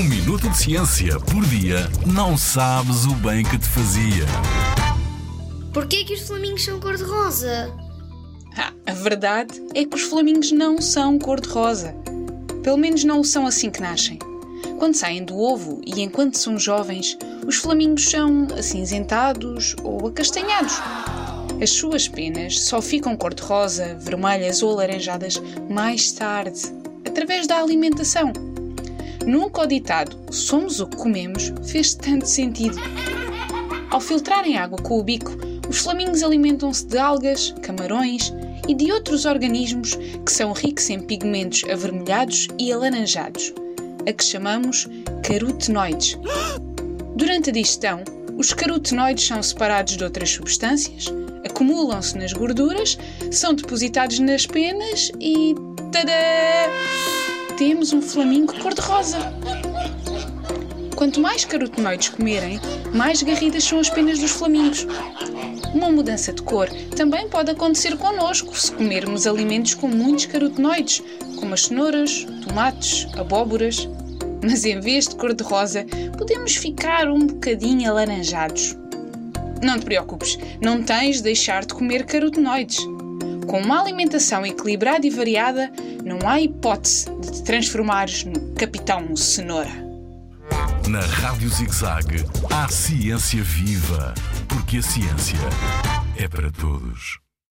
Um minuto de ciência por dia não sabes o bem que te fazia. Porquê que os flamingos são cor-de-rosa? Ah, a verdade é que os flamingos não são cor-de-rosa. Pelo menos não o são assim que nascem. Quando saem do ovo e enquanto são jovens, os flamingos são acinzentados ou acastanhados. As suas penas só ficam cor-de-rosa, vermelhas ou alaranjadas mais tarde, através da alimentação. Nunca o ditado somos o que comemos fez tanto sentido. Ao filtrarem água com o bico, os flamingos alimentam-se de algas, camarões e de outros organismos que são ricos em pigmentos avermelhados e alaranjados, a que chamamos carotenoides. Durante a digestão, os carotenoides são separados de outras substâncias, acumulam-se nas gorduras, são depositados nas penas e. Tadá! Temos um flamingo cor-de-rosa. Quanto mais carotenoides comerem, mais garridas são as penas dos flamingos. Uma mudança de cor também pode acontecer connosco se comermos alimentos com muitos carotenoides, como as cenouras, tomates, abóboras. Mas em vez de cor-de-rosa, podemos ficar um bocadinho alaranjados. Não te preocupes, não tens de deixar de comer carotenoides. Com uma alimentação equilibrada e variada, não há hipótese de te transformares no Capitão Cenoura. Na Rádio ZigZag há ciência viva, porque a ciência é para todos.